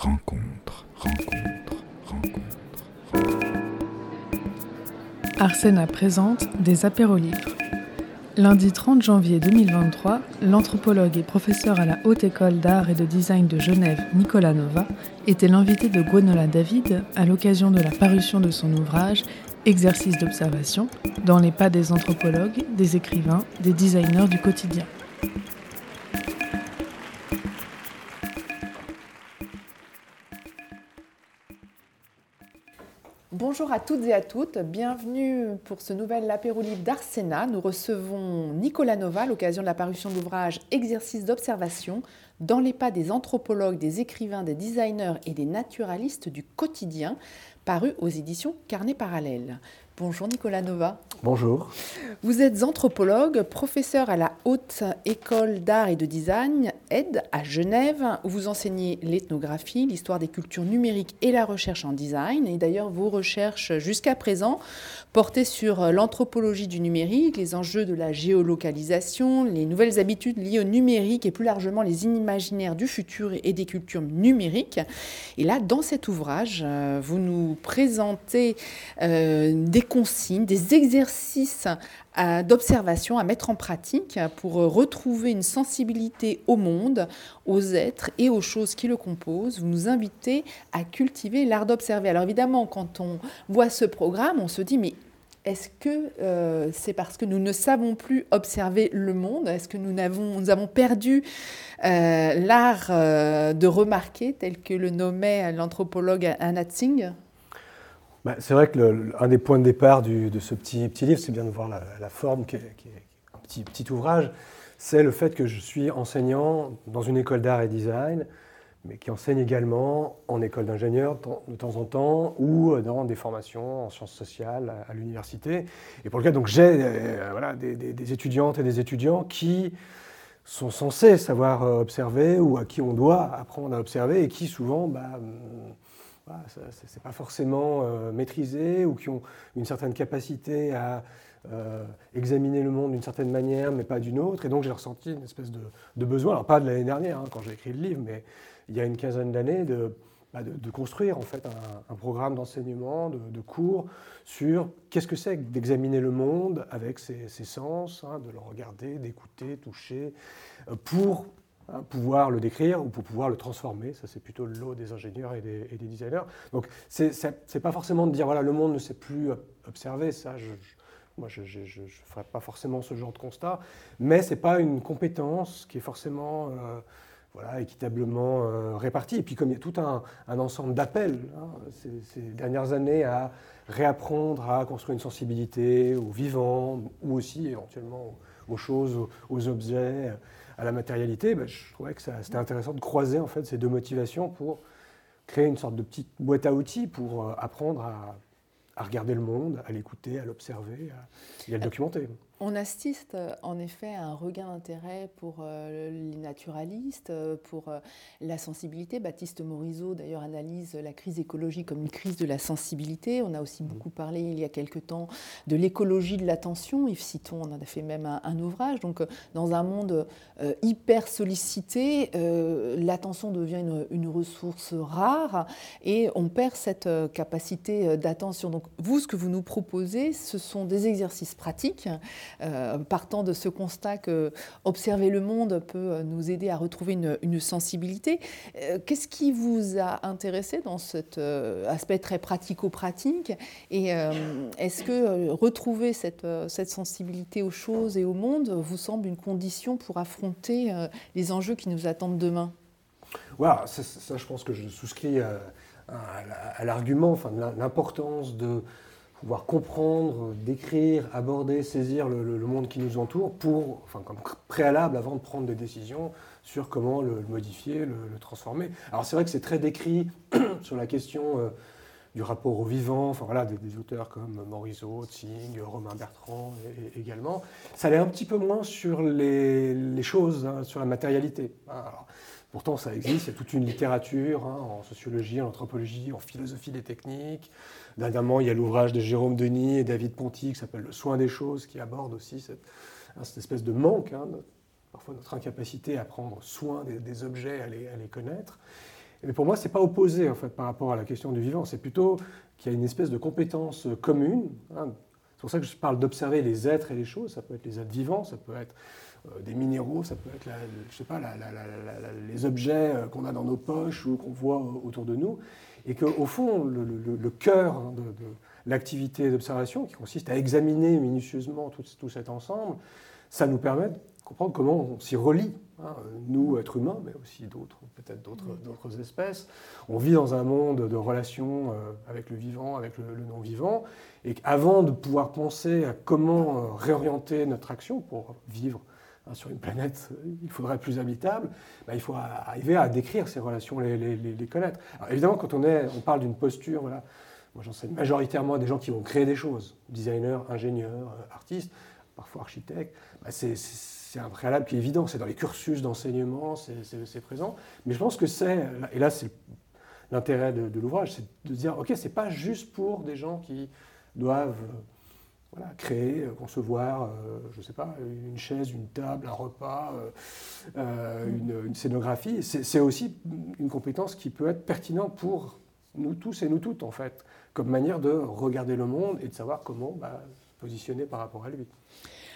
rencontre, rencontre, rencontre. Arsena présente des apéros livres. Lundi 30 janvier 2023, l'anthropologue et professeur à la Haute École d'Art et de Design de Genève, Nicolas Nova, était l'invité de Gwenola David à l'occasion de la parution de son ouvrage Exercice d'observation dans les pas des anthropologues, des écrivains, des designers du quotidien. Bonjour à toutes et à toutes, bienvenue pour ce nouvel apéro d'Arsena. Nous recevons Nicolas Nova l'occasion de la parution de l'ouvrage Exercice d'observation dans les pas des anthropologues, des écrivains, des designers et des naturalistes du quotidien, paru aux éditions Carnet Parallèle. Bonjour Nicolas Nova. Bonjour. Vous êtes anthropologue, professeur à la Haute École d'Art et de Design, aide à Genève, où vous enseignez l'ethnographie, l'histoire des cultures numériques et la recherche en design. Et d'ailleurs, vos recherches jusqu'à présent portaient sur l'anthropologie du numérique, les enjeux de la géolocalisation, les nouvelles habitudes liées au numérique et plus largement les imaginaires du futur et des cultures numériques. Et là, dans cet ouvrage, euh, vous nous présentez euh, des consignes, des exercices euh, d'observation à mettre en pratique pour retrouver une sensibilité au monde, aux êtres et aux choses qui le composent. Vous nous invitez à cultiver l'art d'observer. Alors évidemment, quand on voit ce programme, on se dit mais est-ce que euh, c'est parce que nous ne savons plus observer le monde? Est-ce que nous avons, nous avons perdu euh, l'art de remarquer, tel que le nommait l'anthropologue Anna Tsing bah, c'est vrai que un des points de départ de ce petit, livre, c'est bien de voir la, forme qui est, un petit, ouvrage, c'est le fait que je suis enseignant dans une école d'art et design, mais qui enseigne également en école d'ingénieur de temps en temps ou dans des formations en sciences sociales à, l'université. Et pour le cas, donc j'ai euh, des, étudiantes et des étudiants qui sont censés savoir observer ou à qui on doit apprendre à observer et qui souvent bah, ce n'est pas forcément euh, maîtrisé ou qui ont une certaine capacité à euh, examiner le monde d'une certaine manière, mais pas d'une autre. Et donc j'ai ressenti une espèce de, besoin, alors pas de l'année dernière, hein, quand j'ai écrit le livre, mais il y a une quinzaine d'années, de, bah, construire en fait un, programme d'enseignement, de, cours sur qu'est-ce que c'est d'examiner le monde avec ses, sens, hein, de le regarder, d'écouter, toucher, euh, pour pouvoir le décrire ou pour pouvoir le transformer. Ça, c'est plutôt le lot des ingénieurs et des, designers. Donc, c'est pas forcément de dire, voilà, le monde ne sait plus observer. Ça, je, moi, je ne ferai pas forcément ce genre de constat. Mais ce n'est pas une compétence qui est forcément euh, voilà, équitablement euh, répartie. Et puis, comme il y a tout un, ensemble d'appels hein, ces, dernières années à réapprendre à construire une sensibilité au vivant ou aussi éventuellement aux, choses, aux objets à la matérialité, ben, je trouvais que c'était intéressant de croiser en fait ces deux motivations pour créer une sorte de petite boîte à outils pour euh, apprendre à, à regarder le monde, à l'écouter, à l'observer et à le documenter. On assiste en effet à un regain d'intérêt pour euh, les naturalistes, euh, pour euh, la sensibilité. Baptiste Morisot d'ailleurs analyse la crise écologique comme une crise de la sensibilité. On a aussi beaucoup parlé il y a quelque temps de l'écologie de l'attention. Yves Citon en a fait même un, ouvrage. Donc dans un monde hyper sollicité, l'attention devient une, une, ressource rare et on perd cette capacité d'attention. Donc vous, ce que vous nous proposez, ce sont des exercices pratiques. Euh, partant de ce constat que observer le monde peut nous aider à retrouver une, sensibilité. Euh, qu'est-ce qui vous a intéressé dans cet euh, aspect très pratico-pratique Et est-ce que retrouver cette, cette sensibilité aux choses et au monde vous semble une condition pour affronter les enjeux qui nous attendent demain? Voilà, ça, je pense que je souscris à, à l'argument, enfin, l'importance de pouvoir comprendre, décrire, aborder, saisir le, monde qui nous entoure pour, enfin, comme préalable avant de prendre des décisions sur comment le, modifier, le, transformer. Alors c'est vrai que c'est très décrit sur la question euh, du rapport au vivant, enfin voilà, des, auteurs comme Morisot, Tsing, Romain Bertrand également. Ça l'est un petit peu moins sur les, choses, hein, sur la matérialité. Alors, Pourtant, ça existe, il y a toute une littérature hein, en sociologie, en anthropologie, en philosophie des techniques. Dernièrement, il y a l'ouvrage de Jérôme Denis et David Ponty qui s'appelle Le soin des choses, qui aborde aussi cette, hein, espèce de manque, hein, parfois notre incapacité à prendre soin des, objets, à les, connaître. Mais pour moi, ce n'est pas opposé en fait, par rapport à la question du vivant. C'est plutôt qu'il y a une espèce de compétence commune. C'est pour ça que je parle d'observer les êtres et les choses. Ça peut être les êtres vivants, ça peut être des minéraux, ça peut être la- je sais pas, la- la- les objets euh, qu'on a dans nos poches ou qu'on voit euh, autour de nous. Et qu'au fond, le, le- le cœur hein, de, de l'activité d'observation, qui consiste à examiner minutieusement tout, tout cet ensemble, ça nous permet de comprendre comment on s'y relie, hein, nous, êtres humains, mais aussi d'autres, peut-être d'autres, d'autres espèces. On vit dans un monde de relations euh, avec le vivant, avec le, le non-vivant, et qu'avant de pouvoir penser à comment euh, réorienter notre action pour vivre sur une planète, euh, il faudrait plus habitable, bah, il faut arriver à décrire ces relations, les, connaître. Alors, évidemment, quand on, est, on parle d'une posture, moi j'enseigne majoritairement à des gens qui vont créer des choses, designers, ingénieurs, euh, artistes, parfois architectes, bah, c'est- un préalable qui est évident, c'est dans les cursus d'enseignement, c'est- présent. Mais je pense que c'est, et là c'est l'intérêt de, de l'ouvrage, c'est de dire, ok, c'est pas juste pour des gens qui doivent euh, voilà, créer, euh, concevoir, euh, je sais pas, une chaise, une table, un repas, euh, une, scénographie. C'est aussi une compétence qui peut être pertinente pour nous tous et nous toutes, en fait, comme manière de regarder le monde et de savoir comment bah, se positionner par rapport à lui.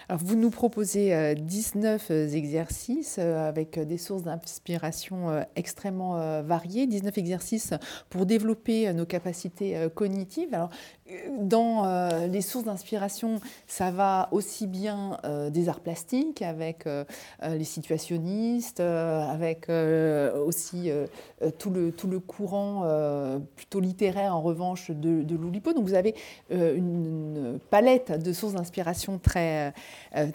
Alors, vous nous proposez euh, 19 euh, exercices avec des sources d'inspiration extrêmement variées, 19 exercices pour développer nos capacités cognitives. Alors, dans euh, les sources d'inspiration, ça va aussi bien euh, des arts plastiques avec euh, les situationnistes, avec aussi tout, le, tout le courant plutôt littéraire en revanche de, de l'Oulipo. Donc, vous avez une, palette de sources d'inspiration très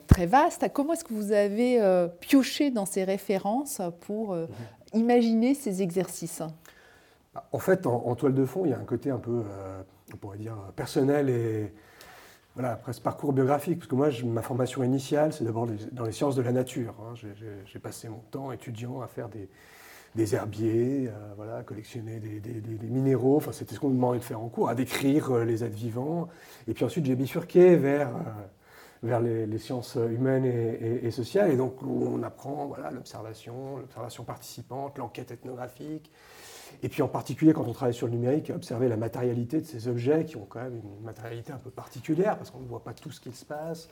très vaste. Comment est-ce que vous avez pioché dans ces références pour euh, imaginer ces exercices? En fait, en, en toile de fond, il y a un côté un peu, on pourrait dire, personnel et voilà, presque parcours biographique. Parce que moi, ma formation initiale, c'est d'abord dans les sciences de la nature. hein. J'ai- passé mon temps étudiant à faire des, herbiers, euh, voilà, à collectionner des, minéraux. Enfin, c'était ce qu'on me demandait de faire en cours, à décrire euh, les êtres vivants. Et puis ensuite, j'ai bifurqué vers, euh, vers les, sciences humaines et, sociales. Et donc, on apprend l'observation, l'observation participante, l'enquête ethnographique. Et puis en particulier quand on travaille sur le numérique, observer la matérialité de ces objets qui ont quand même une matérialité un peu particulière parce qu'on ne voit pas tout ce qu'il se passe.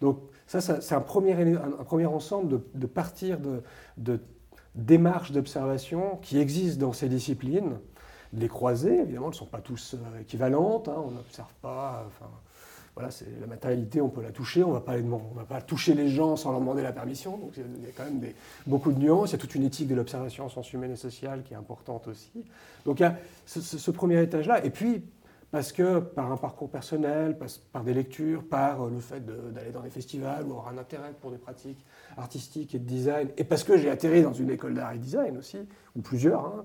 Donc ça, c'est un premier, ensemble de, partir de, démarches d'observation qui existent dans ces disciplines, les croiser. Évidemment, ne sont pas tous euh, équivalentes. hein, on n'observe pas. Voilà, c'est la matérialité, on peut la toucher, on ne va pas toucher les gens sans leur demander la permission. Donc il y a quand même beaucoup de nuances. Il y a toute une éthique de l'observation en sciences humaines et sociales qui est importante aussi. Donc il y a ce, premier étage-là. Et puis, parce que par un parcours personnel, par, des lectures, par euh, le fait d'aller dans des festivals ou avoir un intérêt pour des pratiques artistiques et de design, et parce que j'ai atterri dans une école d'art et design aussi, ou plusieurs, hein,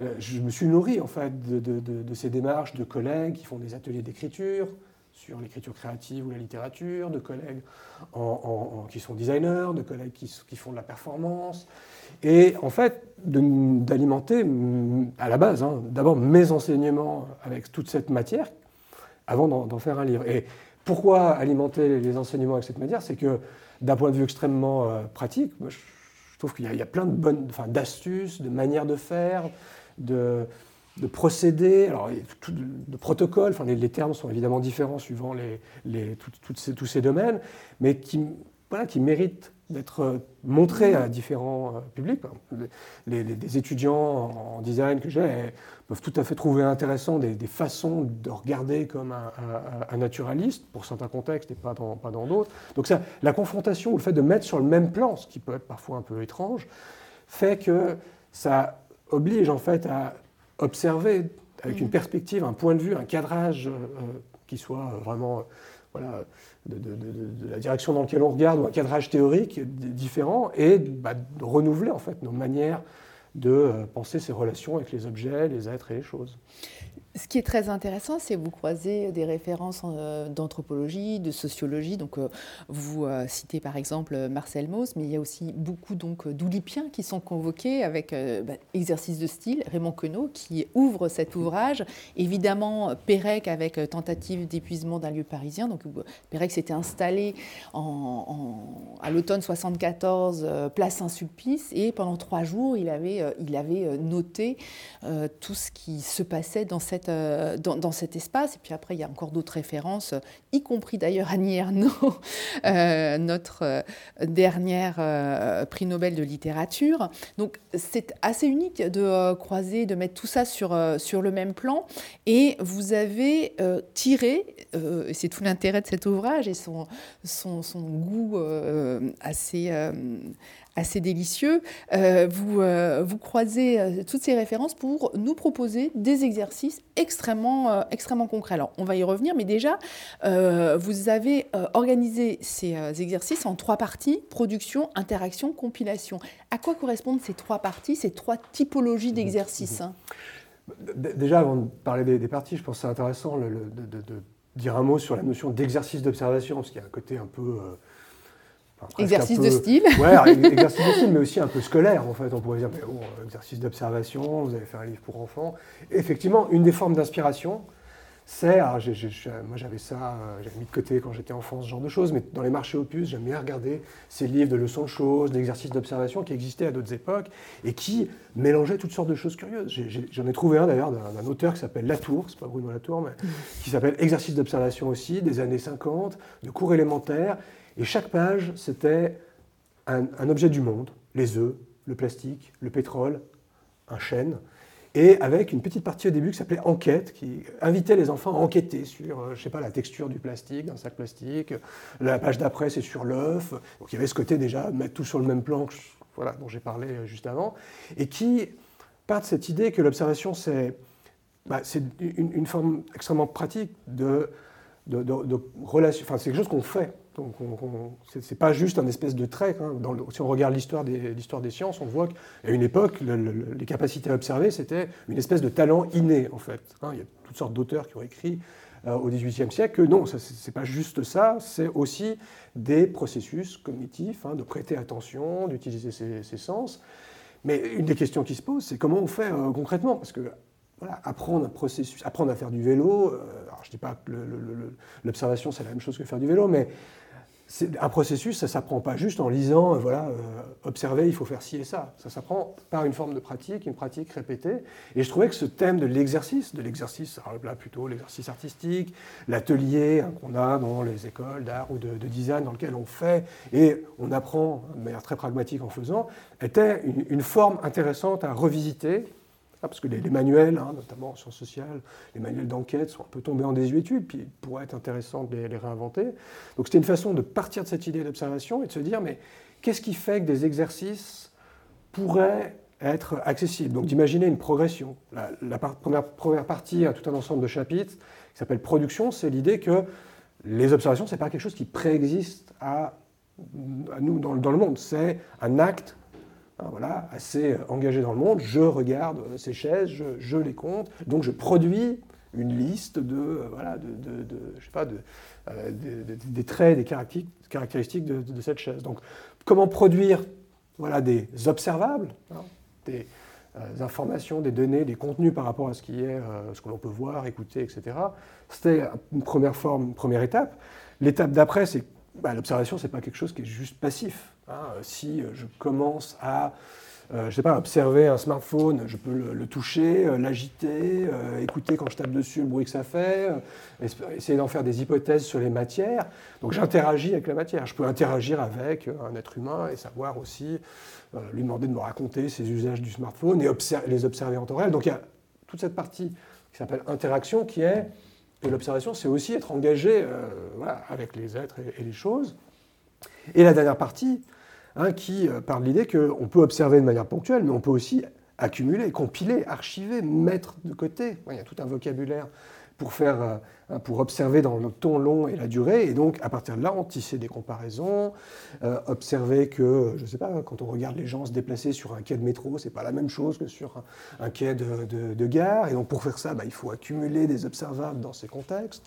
euh, je me suis nourri en fait de ces démarches de collègues qui font des ateliers d'écriture sur l'écriture créative ou la littérature, de collègues qui sont designers, de collègues qui, font de la performance, et en fait d'alimenter à la base hein, d'abord mes enseignements avec toute cette matière avant d'en faire un livre. Et pourquoi alimenter les enseignements avec cette matière? C'est que d'un point de vue extrêmement euh, pratique, je, trouve qu'il y, y a plein de bonnes, enfin, d'astuces, de manières de faire, de, de procédés, alors, de protocoles. Enfin, les, termes sont évidemment différents suivant les, les- tout- ces- tous ces domaines, mais qui, voilà, qui méritent d'être euh, montrés à différents euh, publics. Les, les- étudiants en, design que j'ai peuvent tout à fait trouver intéressant des, des façons de regarder comme un, un- un naturaliste, pour certains contextes et pas dans pas dans d'autres. Donc ça, la confrontation ou le fait de mettre sur le même plan, ce qui peut être parfois un peu étrange, fait que ça oblige en fait à observer avec une perspective, un point de vue, un cadrage euh, euh, qui soit euh, vraiment euh, voilà, de, de- de- de la direction dans laquelle on regarde, ou un cadrage théorique différent, et bah, de renouveler en fait nos manières de penser ces relations avec les objets, les êtres et les choses. Ce qui est très intéressant, c'est que vous croisez des références euh, d'anthropologie, de sociologie. Donc, euh, vous euh, citez par exemple Marcel Mauss, mais il y a aussi beaucoup d'oulipiens qui sont convoqués avec bah, exercice de style. Raymond Queneau qui ouvre cet ouvrage. Évidemment, Pérec avec tentative d'épuisement d'un lieu parisien. Donc, Pérec s'était installé à l'automne 74, euh, place Saint-Sulpice, et pendant trois jours, il avait noté tout ce qui se passait dans, cette, dans, dans, cet espace. Et puis après, il y a encore d'autres références, y compris d'ailleurs Annie Ernaux, notre dernière prix Nobel de littérature. Donc c'est assez unique de croiser, de mettre tout ça sur, sur le même plan. Et vous avez tiré, c'est tout l'intérêt de cet ouvrage et son, son goût assez, assez délicieux. Euh, vous, euh, vous croisez euh, toutes ces références pour nous proposer des exercices extrêmement, extrêmement concrets. Alors, on va y revenir, mais déjà, vous avez organisé ces exercices en trois parties, production, interaction, compilation. À quoi correspondent ces trois parties, ces trois typologies d'exercices hein? Déjà, avant de parler des, parties, je pense que c'est intéressant de, de, dire un mot sur la notion d'exercice d'observation, parce qu'il y a un côté un peu exercice de style. Ouais, exercice de style, mais aussi un peu scolaire en fait. On pourrait dire, mais bon, exercice d'observation, vous avez fait un livre pour enfants. effectivement, une des formes d'inspiration, c'est, moi j'avais ça, euh, j'avais mis de côté quand j'étais enfant, ce genre de choses, mais dans les marchés opus, j'aime bien regarder ces livres de leçons de choses, d'exercices d'observation qui existaient à d'autres époques et qui mélangeaient toutes sortes de choses curieuses. J'en ai, trouvé un d'ailleurs d'un auteur qui s'appelle Latour, c'est pas Bruno Latour, mais mm. qui s'appelle Exercice d'observation aussi, des années 50, de cours élémentaires, et chaque page, c'était un, objet du monde, les œufs, le plastique, le pétrole, un chêne, et avec une petite partie au début qui s'appelait enquête, qui invitait les enfants à enquêter sur, euh, je sais pas, la texture du plastique, d'un sac plastique. La page d'après, c'est sur l'œuf. Donc il y avait ce côté déjà, mettre tout sur le même plan, voilà, dont j'ai parlé euh, juste avant, et qui part de cette idée que l'observation, c'est bah, une, forme extrêmement pratique de, relation, enfin c'est quelque chose qu'on fait. Donc, ce n'est pas juste un espèce de trait. Hein. si on regarde l'histoire des, des, sciences, on voit qu'à une époque, les capacités à observer, c'était une espèce de talent inné, en fait. Hein. il y a toutes sortes d'auteurs qui ont écrit euh, au XVIIIe siècle que non, ce n'est pas juste ça, c'est aussi des processus cognitifs, hein, de prêter attention, d'utiliser ses, sens. Mais une des questions qui se pose, c'est comment on fait euh, concrètement? Parce que apprendre un processus, apprendre à faire du vélo, euh, alors je ne dis pas que l'observation c'est la même chose que faire du vélo, mais un processus, ça ne s'apprend pas juste en lisant, euh, voilà, euh, observer, il faut faire ci et ça. Ça s'apprend par une forme de pratique, une pratique répétée. Et je trouvais que ce thème de l'exercice, de l'exercice, là plutôt l'exercice artistique, l'atelier hein, qu'on a dans les écoles d'art ou de, design dans lequel on fait et on apprend de manière très pragmatique en faisant, était une forme intéressante à revisiter parce que les, manuels, hein, notamment en sciences sociales, les manuels d'enquête sont un peu tombés en désuétude, puis il pourrait être intéressant de les, réinventer. Donc c'était une façon de partir de cette idée d'observation et de se dire, mais qu'est-ce qui fait que des exercices pourraient être accessibles? Donc d'imaginer une progression. La, première, partie a tout un ensemble de chapitres qui s'appelle production, c'est l'idée que les observations, ce n'est pas quelque chose qui préexiste à, nous dans, le monde, c'est un acte voilà, assez engagé dans le monde, je regarde ces chaises, je, les compte, donc je produis une liste de, euh, voilà, de, je sais pas, euh, des traits, des caractéristiques de, cette chaise. Donc, comment produire voilà, des observables, hein, des euh, informations, des données, des contenus par rapport à ce qui est, ce que l'on peut voir, écouter, etc. C'était une première forme, première étape. L'étape d'après, c'est bah, l'observation, ce n'est pas quelque chose qui est juste passif. Hein. si euh, je commence à euh, je sais pas, observer un smartphone, je peux le, toucher, euh, l'agiter, écouter quand je tape dessus le bruit que ça fait, essayer d'en faire des hypothèses sur les matières. Donc j'interagis avec la matière. Je peux interagir avec un être humain et savoir aussi lui demander de me raconter ses usages du smartphone et les observer en temps réel. Donc il y a toute cette partie qui s'appelle interaction qui est et l'observation, c'est aussi être engagé euh, avec les êtres et, les choses. Et la dernière partie, hein, qui euh, parle de l'idée qu'on peut observer de manière ponctuelle, mais on peut aussi accumuler, compiler, archiver, mettre de côté. Il y a tout un vocabulaire pour, faire, euh, pour observer dans le temps long et la durée, et donc à partir de là, on tisser des comparaisons, euh, observer que, je ne sais pas, quand on regarde les gens se déplacer sur un quai de métro, c'est pas la même chose que sur un, quai de, gare, et donc pour faire ça, bah, il faut accumuler des observables dans ces contextes.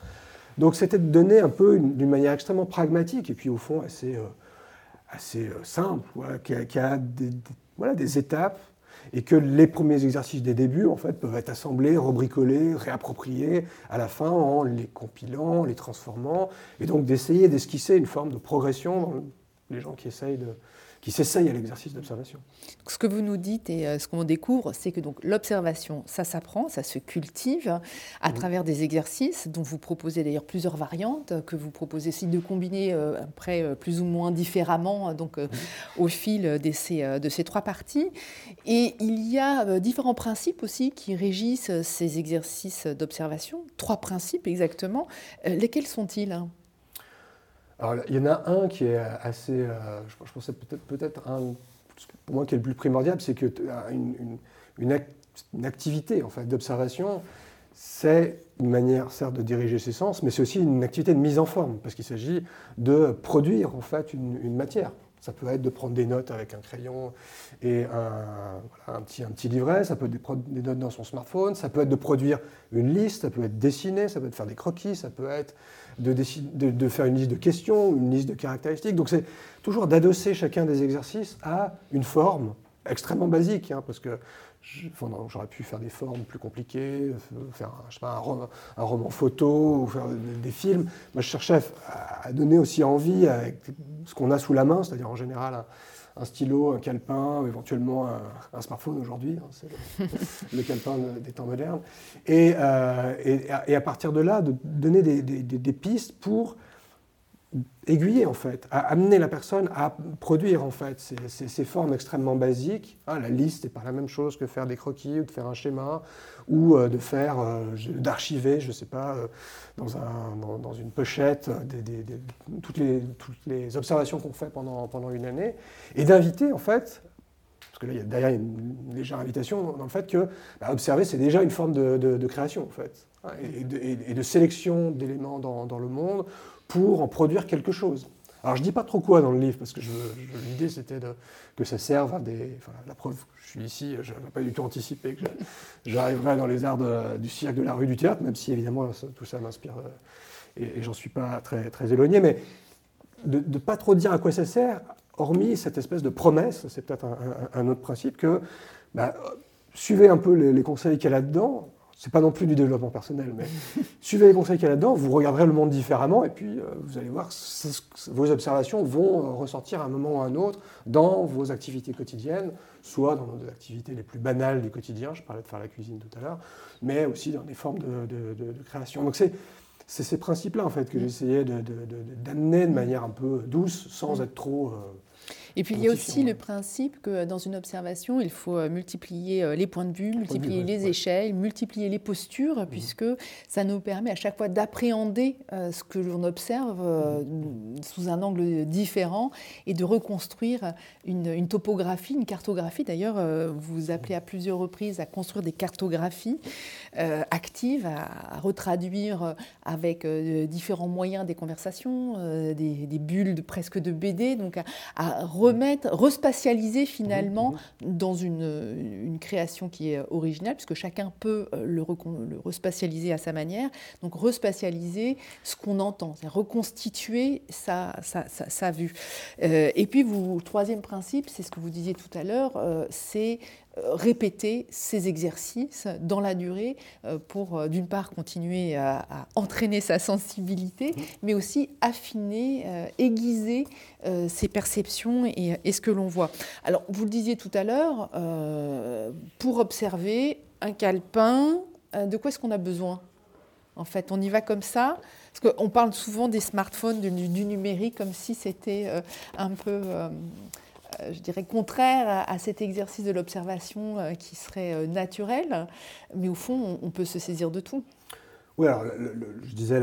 Donc c'était de donner un peu d'une manière extrêmement pragmatique, et puis au fond assez, assez simple, qui a, des, voilà, des étapes et que les premiers exercices des débuts en fait, peuvent être assemblés, rebricolés, réappropriés à la fin en les compilant, les transformant, et donc d'essayer d'esquisser une forme de progression dans les gens qui essayent qui s'essayent à l'exercice d'observation. Ce que vous nous dites et euh, ce qu'on découvre, c'est que donc l'observation, ça s'apprend, ça se cultive à travers des exercices dont vous proposez d'ailleurs plusieurs variantes, que vous proposez aussi de combiner euh, après euh, plus ou moins différemment donc au fil de ces, de ces trois parties. Et il y a différents principes aussi qui régissent ces exercices d'observation. Trois principes exactement. lesquels sont-ils? Alors, il y en a un qui est assez, euh, je, pensais peut-être peut-être un, pour moi qui est le plus primordial, c'est que euh, une, activité en d'observation, c'est une manière certes de diriger ses sens, mais c'est aussi une activité de mise en forme, parce qu'il s'agit de produire en fait une, matière. Ça peut être de prendre des notes avec un crayon et un, petit, un petit, livret, ça peut être de des notes dans son smartphone, ça peut être de produire une liste, ça peut être dessiner, ça peut être faire des croquis, ça peut être de, de, faire une liste de questions, une liste de caractéristiques. Donc c'est toujours d'adosser chacun des exercices à une forme extrêmement basique, hein, parce que j'aurais pu faire des formes plus compliquées, faire un, un, roman, photo, ou faire des films. Moi, je cherchais à, donner aussi envie avec ce qu'on a sous la main, c'est-à-dire en général un stylo, un calepin, éventuellement un, smartphone aujourd'hui, hein, c'est le, calepin des temps modernes. Et, euh, et, à partir de là, de donner des pistes pour aiguiller en fait, à amener la personne à produire en fait ces, formes extrêmement basiques. Hein, la liste n'est pas la même chose que faire des croquis ou de faire un schéma ou euh, de faire, euh, d'archiver, je ne sais pas, euh, dans, un, dans, une pochette toutes, les, toutes, les, observations qu'on fait pendant, pendant une année et d'inviter en fait parce que là, il y a derrière une légère invitation dans le fait que bah, observer, c'est déjà une forme de, de, création, en fait, et, de, et, de, sélection d'éléments dans, dans, le monde pour en produire quelque chose. Alors je ne dis pas trop quoi dans le livre, parce que l'idée c'était que ça serve à des... Enfin, la preuve, je suis ici, je n'avais pas du tout anticipé que j'arriverais dans les arts du cirque, de la rue, du théâtre, même si évidemment tout ça m'inspire, euh, et, j'en suis pas très, très éloigné, mais de ne pas trop dire à quoi ça sert, hormis cette espèce de promesse, c'est peut-être un, autre principe, que bah, suivez un peu les, les conseils qu'il y a là-dedans, c'est pas non plus du développement personnel, mais suivez les conseils qu'il y a là-dedans, vous regarderez le monde différemment, et puis euh, vous allez voir, vos observations vont euh, ressortir à un moment ou à un autre dans vos activités quotidiennes, soit dans nos activités les plus banales du quotidien, je parlais de faire la cuisine tout à l'heure, mais aussi dans des formes de, création. Donc c'est ces principes-là, en fait, que j'essayais d'amener de, manière un peu douce, sans être trop... Euh, et puis il y a aussi le principe que dans une observation, il faut euh, multiplier euh, les points de vue, multiplier les échelles, multiplier les postures, mmh. puisque ça nous permet à chaque fois d'appréhender euh, ce que l'on observe sous un angle différent et de reconstruire une, topographie, une cartographie. D'ailleurs, vous appelez à plusieurs reprises à construire des cartographies actives, à, retraduire avec différents moyens des conversations, des, bulles presque de BD, donc à, à remettre, respatialiser finalement dans une, une, création qui est originale, puisque chacun peut euh, le, le respatialiser à sa manière. Donc respatialiser ce qu'on entend, c'est reconstituer sa, sa, sa, vue. Euh, et puis, vous, troisième principe, c'est ce que vous disiez tout à l'heure, euh, c'est répéter ces exercices dans la durée euh, pour, euh, d'une part, continuer à, entraîner sa sensibilité, mais aussi affiner, euh, aiguiser ses perceptions et, ce que l'on voit. Alors, vous le disiez tout à l'heure, pour observer un calepin, de quoi est-ce qu'on a besoin en fait, on y va comme ça, parce qu'on parle souvent des smartphones, du, du numérique, comme si c'était un peu je dirais, contraire à, cet exercice de l'observation euh, qui serait euh, naturel, mais au fond, on, peut se saisir de tout. Oui, alors je disais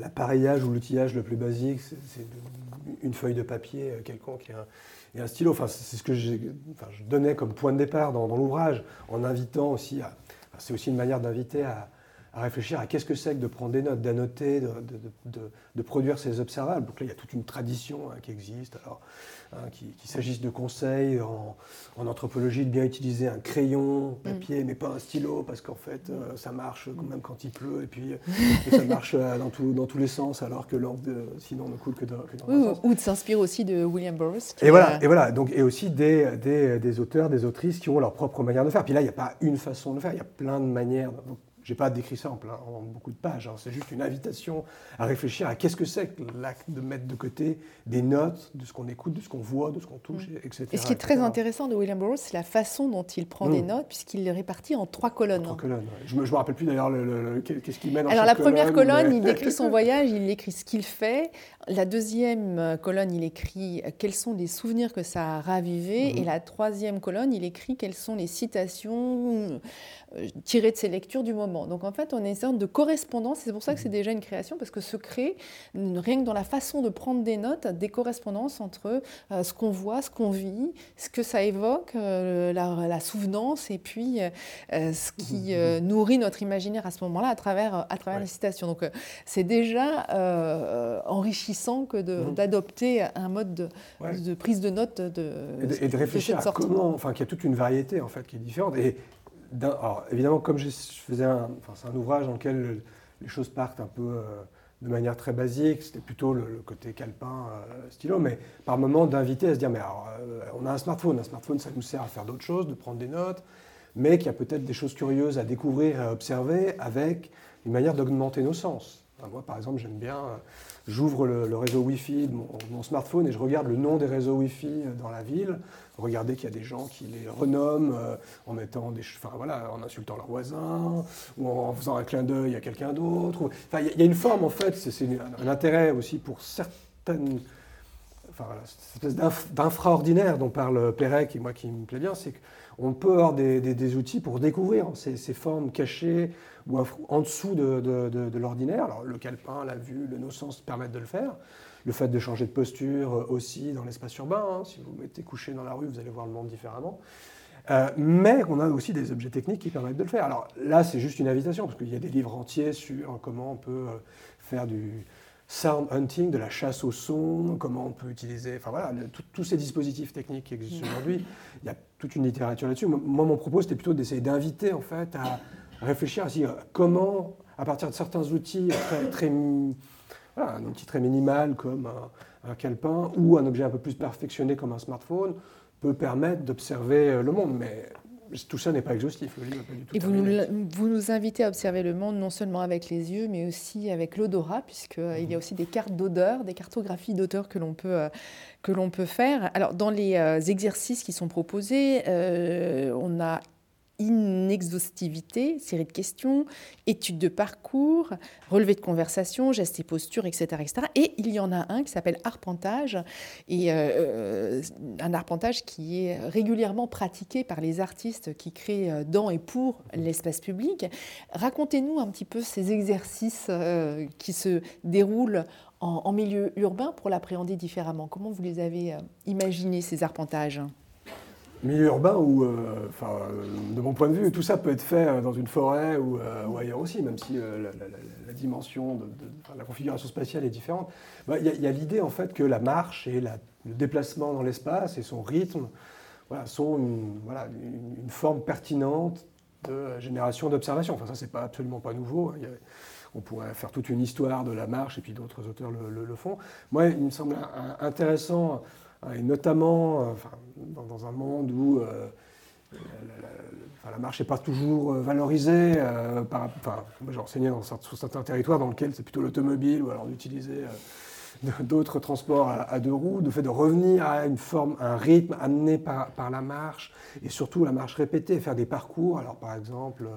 l'appareillage ou l'outillage le plus basique, c'est une feuille de papier quelconque et un, stylo. Enfin, c'est ce que je donnais comme point de départ dans, l'ouvrage, en invitant aussi à. C'est aussi une manière d'inviter à, réfléchir à qu'est-ce que c'est que de prendre des notes, d'annoter, de, produire ces observables. Donc là, il y a toute une tradition hein, qui existe. Alors, Hein, qu'il s'agisse de conseils en, anthropologie, de bien utiliser un crayon, mm. papier, mais pas un stylo, parce qu'en fait, euh, ça marche même quand il pleut, et puis ça marche euh, dans, dans, tous les sens, alors que l'ordre sinon ne coule que dans, que un sens. Ou de s'inspirer aussi de William Burroughs. Et voilà, et voilà, donc, et aussi des, des, des, auteurs, des autrices qui ont leur propre manière de faire. Puis là, il n'y a pas une façon de faire, il y a plein de manières. J'ai pas décrit ça en, plein, en beaucoup de pages, hein. c'est juste une invitation à réfléchir à qu'est-ce que c'est que l'acte de mettre de côté des notes, de ce qu'on écoute, de ce qu'on voit, de ce qu'on touche, etc. Et ce qui est très intéressant de William Burroughs, c'est la façon dont il prend des Mm. notes, puisqu'il les répartit en trois colonnes. Trois colonnes. ouais. Je me, je me rappelle plus d'ailleurs le- le- le- qu'est-ce qu'il met dans Alors la première colonne, mais- il décrit son voyage, il écrit ce qu'il fait. La deuxième euh, colonne, il écrit euh, quels sont les souvenirs que ça a ravivé. Mhm. Et la troisième colonne, il écrit quelles sont les citations euh, tirées de ses lectures du moment. Donc en fait, on est une sorte de correspondance. C'est pour ça que Mhm. c'est déjà une création, parce que se crée, rien que dans la façon de prendre des notes, des correspondances entre euh, ce qu'on voit, ce qu'on vit, ce que ça évoque, euh, la, la souvenance, et puis euh, ce qui euh, nourrit notre imaginaire à ce moment-là à travers, à travers Ouais. les citations. Donc c'est déjà enrichissant que de- Mhm. d'adopter un mode de, Ouais. de prise de notes de, et de, et de réfléchir cette à sorte. comment, enfin, qu'il y a toute une variété en fait qui est différente. Et alors, évidemment, comme je, faisais un, enfin, c'est un ouvrage dans lequel le- les choses partent un peu euh, de manière très basique, c'était plutôt le, côté calepin, euh, stylo, mais par moment d'inviter à se dire, mais alors, euh, on a un smartphone, un smartphone, ça nous sert à faire d'autres choses, de prendre des notes, mais qu'il y a peut-être des choses curieuses à découvrir et à observer avec une manière d'augmenter nos sens. Moi, par exemple, j'aime bien, j'ouvre le, réseau Wi-Fi de mon, smartphone et je regarde le nom des réseaux Wi-Fi dans la ville. Regardez qu'il y a des gens qui les renomment euh, en mettant des, enfin voilà, en insultant leurs voisins ou en faisant un clin d'œil à quelqu'un d'autre. Enfin, il y, a- une forme en fait, c'est un, intérêt aussi pour certaines, enfin voilà, cette espèce d'inf- d'infraordinaire dont parle Pérec et moi qui me plaît bien, c'est qu'on peut avoir des, outils pour découvrir ces, formes cachées ou en dessous de, de- de- de l'ordinaire. Alors le calepin, la vue, le no-sens permettent de le faire. Le fait de changer de posture euh, aussi dans l'espace urbain. hein. Si vous vous mettez couché dans la rue, vous allez voir le monde différemment. Euh, mais on a aussi des objets techniques qui permettent de le faire. Alors là, c'est juste une invitation, parce qu'il y a des livres entiers sur comment on peut euh, faire du sound hunting, de la chasse au son, comment on peut utiliser, enfin voilà, tous ces dispositifs techniques qui existent aujourd'hui. Il y a toute une littérature là-dessus. Moi, mon propos, c'était plutôt d'essayer d'inviter en fait à réfléchir à dire comment, à partir de certains outils très voilà, un outil très minimal comme un, un calepin ou un objet un peu plus perfectionné comme un smartphone peut permettre d'observer euh, le monde. Mais tout ça n'est pas exhaustif. Le livre n'est pas du tout Et vous nous, terminé. vous nous invitez à observer le monde non seulement avec les yeux, mais aussi avec l'odorat, puisqu'il Mhm. y a aussi des cartes d'odeur, des cartographies d'odeur que l'on peut, euh, que l'on peut faire. Alors, dans les euh, exercices qui sont proposés, euh, on a inexhaustivité, série de questions, études de parcours, relevé de conversation, gestes et postures, etc.. Et il y en a un qui s'appelle arpentage, et euh, euh, un arpentage qui est régulièrement pratiqué par les artistes qui créent euh, dans et pour l'espace public. Racontez-nous un petit peu ces exercices qui se déroulent en, milieu urbain pour l'appréhender différemment. Comment vous les avez imaginés, ces arpentages? Milieu urbain où, euh, enfin, euh, de mon point de vue, tout ça peut être fait euh, dans une forêt ou, ailleurs aussi, même si la, dimension, la configuration spatiale est différente. Bah, Il y a- l'idée en fait que la marche et le déplacement dans l'espace et son rythme sont une, forme pertinente de génération d'observation. Enfin, ça, c'est pas absolument pas nouveau. hein. On pourrait faire toute une histoire de la marche, et puis d'autres auteurs le, font. Moi, il me semble intéressant, et notamment euh, dans, un monde où euh, la, marche n'est pas toujours euh, valorisée. par, enfin, moi, j'ai enseigné dans, sur certains territoires dans lesquels c'est plutôt l'automobile, ou alors d'utiliser d'autres transports à, à deux roues, le fait de revenir à une forme, un rythme amené par, par la marche, et surtout la marche répétée, faire des parcours, alors par exemple,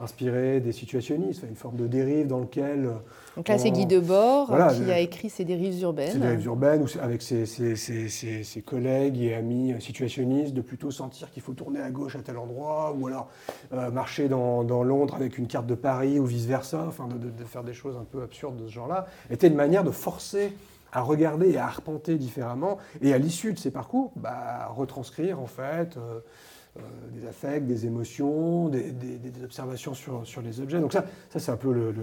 euh, inspirer des situationnistes, une forme de dérive dans lequel... euh, Donc là, c'est Guy Debord Voilà, qui a écrit ses dérives urbaines. ces dérives urbaines, avec ses, ses- ses- collègues et amis situationnistes, de plutôt sentir qu'il faut tourner à gauche à tel endroit, ou alors euh, marcher dans, dans Londres avec une carte de Paris, ou vice-versa, enfin de, de- de faire des choses un peu absurdes de ce genre-là, était une manière de forcer à regarder et à arpenter différemment, et à l'issue de ces parcours, bah, retranscrire en fait euh, euh, des affects, des émotions, des, observations sur, sur les objets. Donc ça, ça c'est un peu le,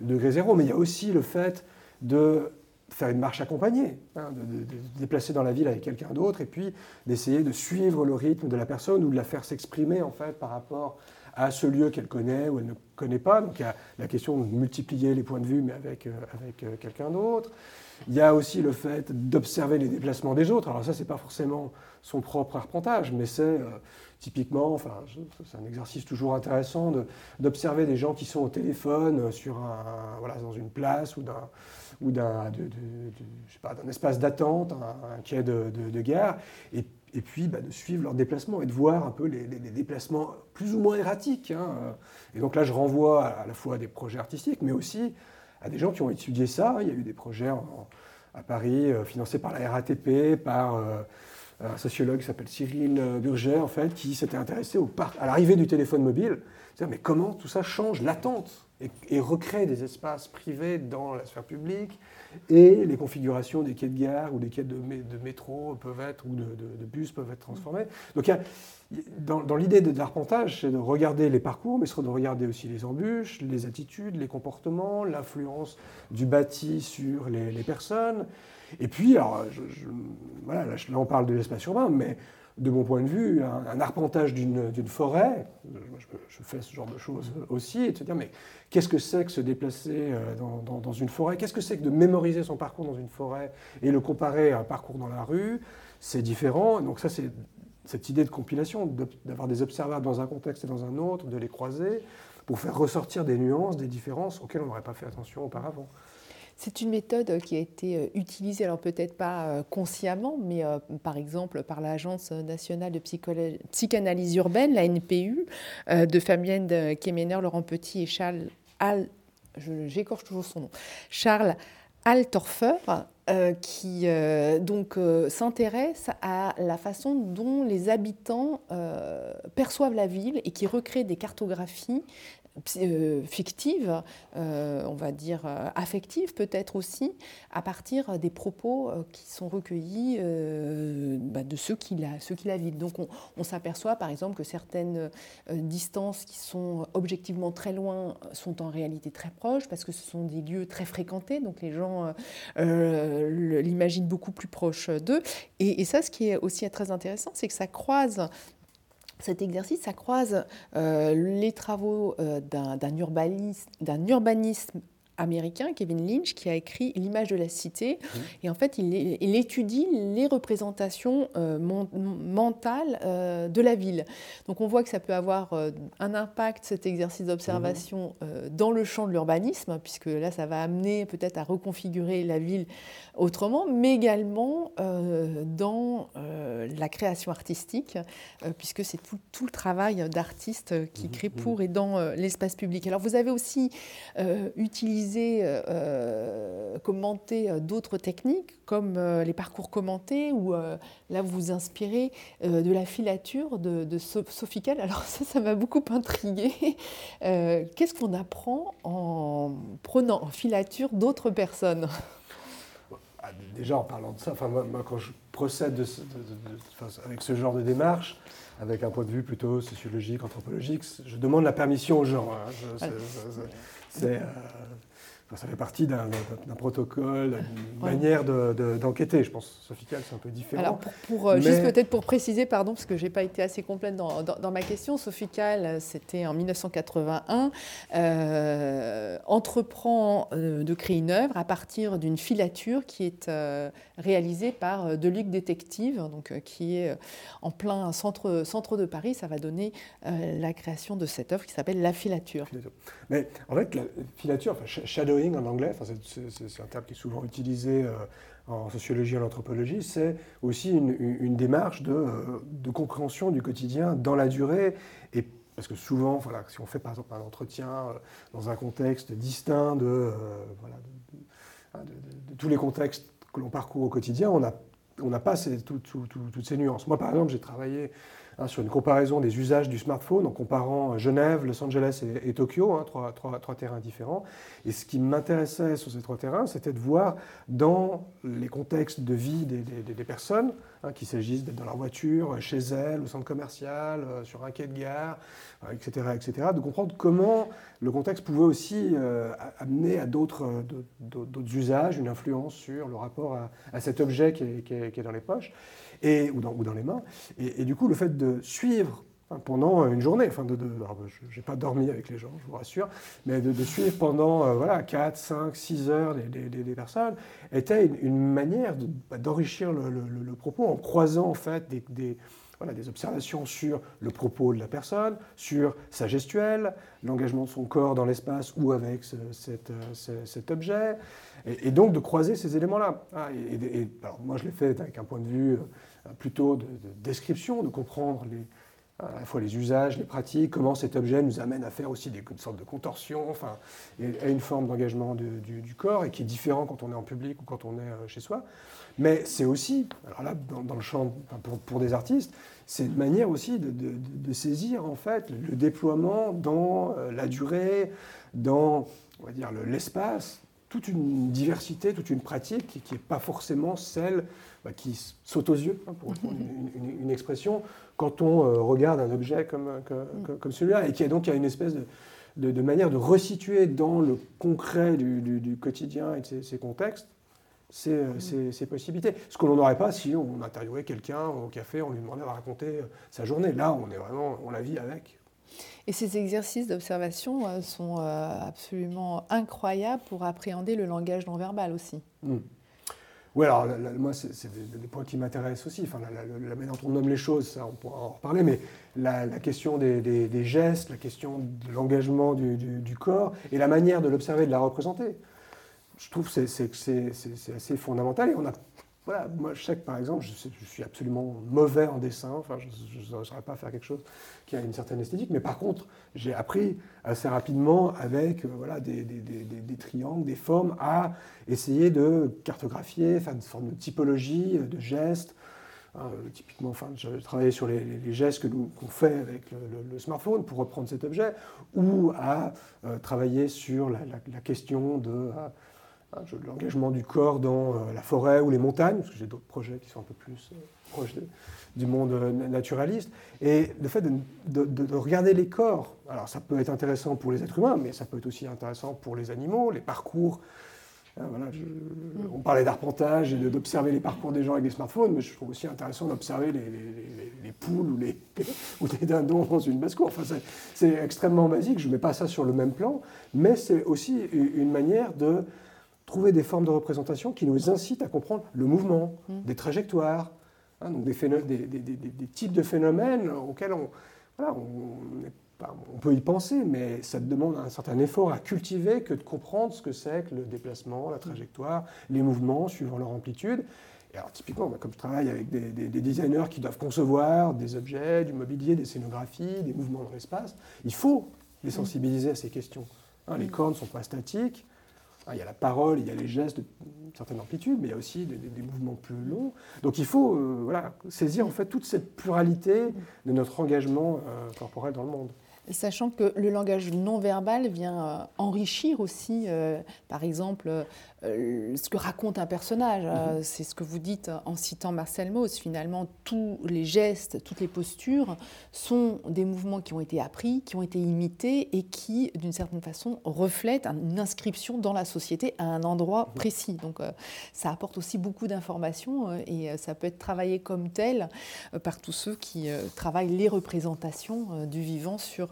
degré zéro, mais il y a aussi le fait de faire une marche accompagnée, hein, de se déplacer dans la ville avec quelqu'un d'autre, et puis d'essayer de suivre le rythme de la personne ou de la faire s'exprimer en fait par rapport à ce lieu qu'elle connaît ou elle ne connaît pas. Donc il y a la question de multiplier les points de vue, mais avec, euh, avec euh, quelqu'un d'autre. Il y a aussi le fait d'observer les déplacements des autres. Alors ça, c'est pas forcément son propre arpentage, mais c'est euh, typiquement, enfin, c'est un exercice toujours intéressant d'observer des gens qui sont au téléphone sur un, voilà, dans une place ou d'un espace d'attente, un, quai de, de, gare, et, et puis bah, de suivre leurs déplacements et de voir un peu les, déplacements plus ou moins erratiques. Hein. Et donc là, je renvoie à, la fois à des projets artistiques, mais aussi à des gens qui ont étudié ça. Il y a eu des projets à Paris euh, financés par la RATP, par euh, un sociologue qui s'appelle Cyril Burger, en fait, qui s'était intéressé au à l'arrivée du téléphone mobile. C'est-à-dire, mais comment tout ça change l'attente et, et, recrée des espaces privés dans la sphère publique et les configurations des quais de gare ou des quais de, métro peuvent être, ou de, bus peuvent être transformées. Donc dans, l'idée de, l'arpentage, c'est de regarder les parcours, mais c'est de regarder aussi les embûches, les attitudes, les comportements, l'influence du bâti sur les, personnes. Et puis, alors, voilà, là, on parle de l'espace urbain, mais de mon point de vue, un, arpentage d'une forêt, je, fais ce genre de choses aussi, et de se dire, mais qu'est-ce que c'est que se déplacer euh, dans, une forêt? Qu'est-ce que c'est que de mémoriser son parcours dans une forêt et le comparer à un parcours dans la rue? C'est différent. Donc ça, c'est cette idée de compilation, d'avoir des observables dans un contexte et dans un autre, de les croiser, pour faire ressortir des nuances, des différences auxquelles on n'aurait pas fait attention auparavant. C'est une méthode qui a été euh, utilisée, alors peut-être pas euh, consciemment, mais euh, par exemple par l'Agence nationale de psychanalyse urbaine, la NPU, de Fabienne Kemener, Laurent Petit et Charles Al, j'écorche toujours son nom, Charles Altorfer, qui donc s'intéresse à la façon dont les habitants perçoivent la ville et qui recrée des cartographies euh, fictive, euh, on va dire euh, affective peut-être aussi, à partir des propos qui sont recueillis bah, de ceux qui, la, ceux qui la vivent. Donc on, s'aperçoit par exemple que certaines distances qui sont objectivement très loin sont en réalité très proches parce que ce sont des lieux très fréquentés, donc les gens l'imaginent beaucoup plus proche d'eux. Et, ça, ce qui est aussi très intéressant, c'est que ça croise cet exercice, ça croise euh, les travaux euh, d'un urbanisme américain, Kevin Lynch, qui a écrit L'image de la cité. Mmh. Et en fait, il, étudie les représentations euh, mentales euh, de la ville. Donc on voit que ça peut avoir euh, un impact, cet exercice d'observation, mmh. dans le champ de l'urbanisme, puisque là, ça va amener peut-être à reconfigurer la ville autrement, mais également dans la création artistique, puisque c'est tout, le travail d'artiste qui mmh. crée pour et dans l'espace public. Alors vous avez aussi utilisé euh, euh, commenter euh, d'autres techniques comme les parcours commentés ou là vous vous inspirez de la filature de, de Sophie Alors ça, ça m'a beaucoup intrigué. Qu'est-ce qu'on apprend en prenant en filature d'autres personnes? Ah, Déjà en parlant de ça, enfin, moi, quand je procède avec ce genre de démarche, avec un point de vue plutôt sociologique, anthropologique, je demande la permission aux gens. Hein. C'est ça fait partie d'un protocole, d'une manière d'enquêter. De, je pense, Sofical, c'est un peu différent. Alors, pour, euh, juste peut-être pour préciser, pardon, parce que je n'ai pas été assez complète dans, dans, ma question, Sofical, c'était en 1981, euh, entreprend euh, de créer une œuvre à partir d'une filature qui est réalisée par Deluc Détective, donc, qui est en plein centre, centre de Paris. Ça va donner la création de cette œuvre qui s'appelle La filature. Mais en fait, la filature, enfin, shadow en anglais, c'est un terme qui est souvent utilisé euh, en sociologie et en anthropologie, c'est aussi une, démarche euh, de, compréhension du quotidien dans la durée. Et parce que souvent, voilà, si on fait par exemple un entretien euh, dans un contexte distinct de, tous les contextes que l'on parcourt au quotidien, on n'a pas toutes ces nuances. Moi, par exemple, j'ai travaillé Hein, sur une comparaison des usages du smartphone en comparant Genève, Los Angeles et, Tokyo, hein, trois, terrains différents. Et ce qui m'intéressait sur ces trois terrains, c'était de voir dans les contextes de vie des, personnes, hein, qu'il s'agisse d'être dans leur voiture, chez elles, au centre commercial, euh, sur un quai de gare, etc., euh, etc., de comprendre comment le contexte pouvait aussi euh, amener à d'autres usages, une influence sur le rapport à, cet objet qui est dans les poches ou, dans, les mains. Et, du coup, le fait de suivre enfin, pendant une journée. Enfin, de, je n'ai pas dormi avec les gens, je vous rassure, mais de, suivre pendant euh, voilà, 4, 5, 6 heures des, personnes était une, manière bah, d'enrichir le, propos en croisant en fait des, voilà, des observations sur le propos de la personne, sur sa gestuelle, l'engagement de son corps dans l'espace ou avec cet, euh, cet, objet, et, donc de croiser ces éléments-là. Ah, moi, je l'ai fait avec un point de vue euh, plutôt de, description, de comprendre les, à la fois les usages, les pratiques, comment cet objet nous amène à faire aussi des, une sorte de contorsion, enfin, à une forme d'engagement du, corps, et qui est différent quand on est en public ou quand on est euh, chez soi. Mais c'est aussi, alors là, dans, le champ, pour, des artistes, c'est une manière aussi de, saisir en fait le, déploiement dans euh, la durée, dans on va dire l'espace, toute une diversité, toute une pratique qui n'est pas forcément celle bah, qui saute aux yeux, hein, pour reprendre une, expression, quand on euh, regarde un objet comme, mm. comme, celui-là, et qui a donc a une espèce de, de, manière de resituer dans le concret du, quotidien et de ses contextes euh, mm. ces, possibilités. Ce que l'on n'aurait pas si on interviewait quelqu'un au café, on lui demandait de raconter euh, sa journée. Là, on est vraiment, on la vit avec. Et ces exercices d'observation euh, sont absolument incroyables pour appréhender le langage non verbal aussi. Mm. Oui, alors moi, c'est des, points qui m'intéressent aussi. Enfin, la, manière dont on nomme les choses, ça, on pourra en reparler, mais la, question des, gestes, la question de l'engagement du, corps et la manière de l'observer, de la représenter je trouve que c'est assez fondamental. Et on a, voilà, moi, je sais que par exemple, je, je suis absolument mauvais en dessin. Enfin, je ne saurais pas faire quelque chose qui a une certaine esthétique. Mais par contre, j'ai appris assez rapidement avec euh, voilà, des, des, des, triangles, des formes, à essayer de cartographier, faire une forme de typologie, euh, de gestes. Hein, typiquement, enfin, je sur les, gestes qu'on fait avec le, smartphone pour reprendre cet objet, ou à euh, travailler sur la, question de L'engagement du corps dans euh, la forêt ou les montagnes, parce que j'ai d'autres projets qui sont un peu plus euh, proches du monde euh, naturaliste. Et le fait de, regarder les corps, alors ça peut être intéressant pour les êtres humains, mais ça peut être aussi intéressant pour les animaux, les parcours. Hein, on parlait d'arpentage et d'observer les parcours des gens avec des smartphones, mais je trouve aussi intéressant d'observer les, poules ou les, ou dindons dans une basse-cour. Enfin, c'est extrêmement basique, je ne mets pas ça sur le même plan, mais c'est aussi une manière de trouver des formes de représentation qui nous incitent à comprendre le mouvement, mm. des trajectoires, hein, donc des, des, types de phénomènes auxquels on, on, peut y penser, mais ça demande un certain effort à cultiver que de comprendre ce que c'est que le déplacement, la trajectoire, les mouvements suivant leur amplitude. Et alors typiquement, comme je travaille avec des, designers qui doivent concevoir des objets, du mobilier, des scénographies, des mouvements dans l'espace, il faut les sensibiliser à ces questions. Hein, les mm. corps ne sont pas statiques, il y a la parole, il y a les gestes d'une certaine amplitude, mais il y a aussi des, mouvements plus longs. Donc il faut euh, saisir en fait toute cette pluralité de notre engagement euh, corporel dans le monde. Sachant que le langage non verbal vient euh, enrichir aussi, par exemple, euh, ce que raconte un personnage. Euh, mhm. C'est ce que vous dites en citant Marcel Mauss. Finalement, tous les gestes, toutes les postures sont des mouvements qui ont été appris, qui ont été imités et qui, d'une certaine façon, reflètent une inscription dans la société à un endroit mhm. précis. Donc, euh, ça apporte aussi beaucoup d'informations et ça peut être travaillé comme tel par tous ceux qui travaillent les représentations du vivant sur,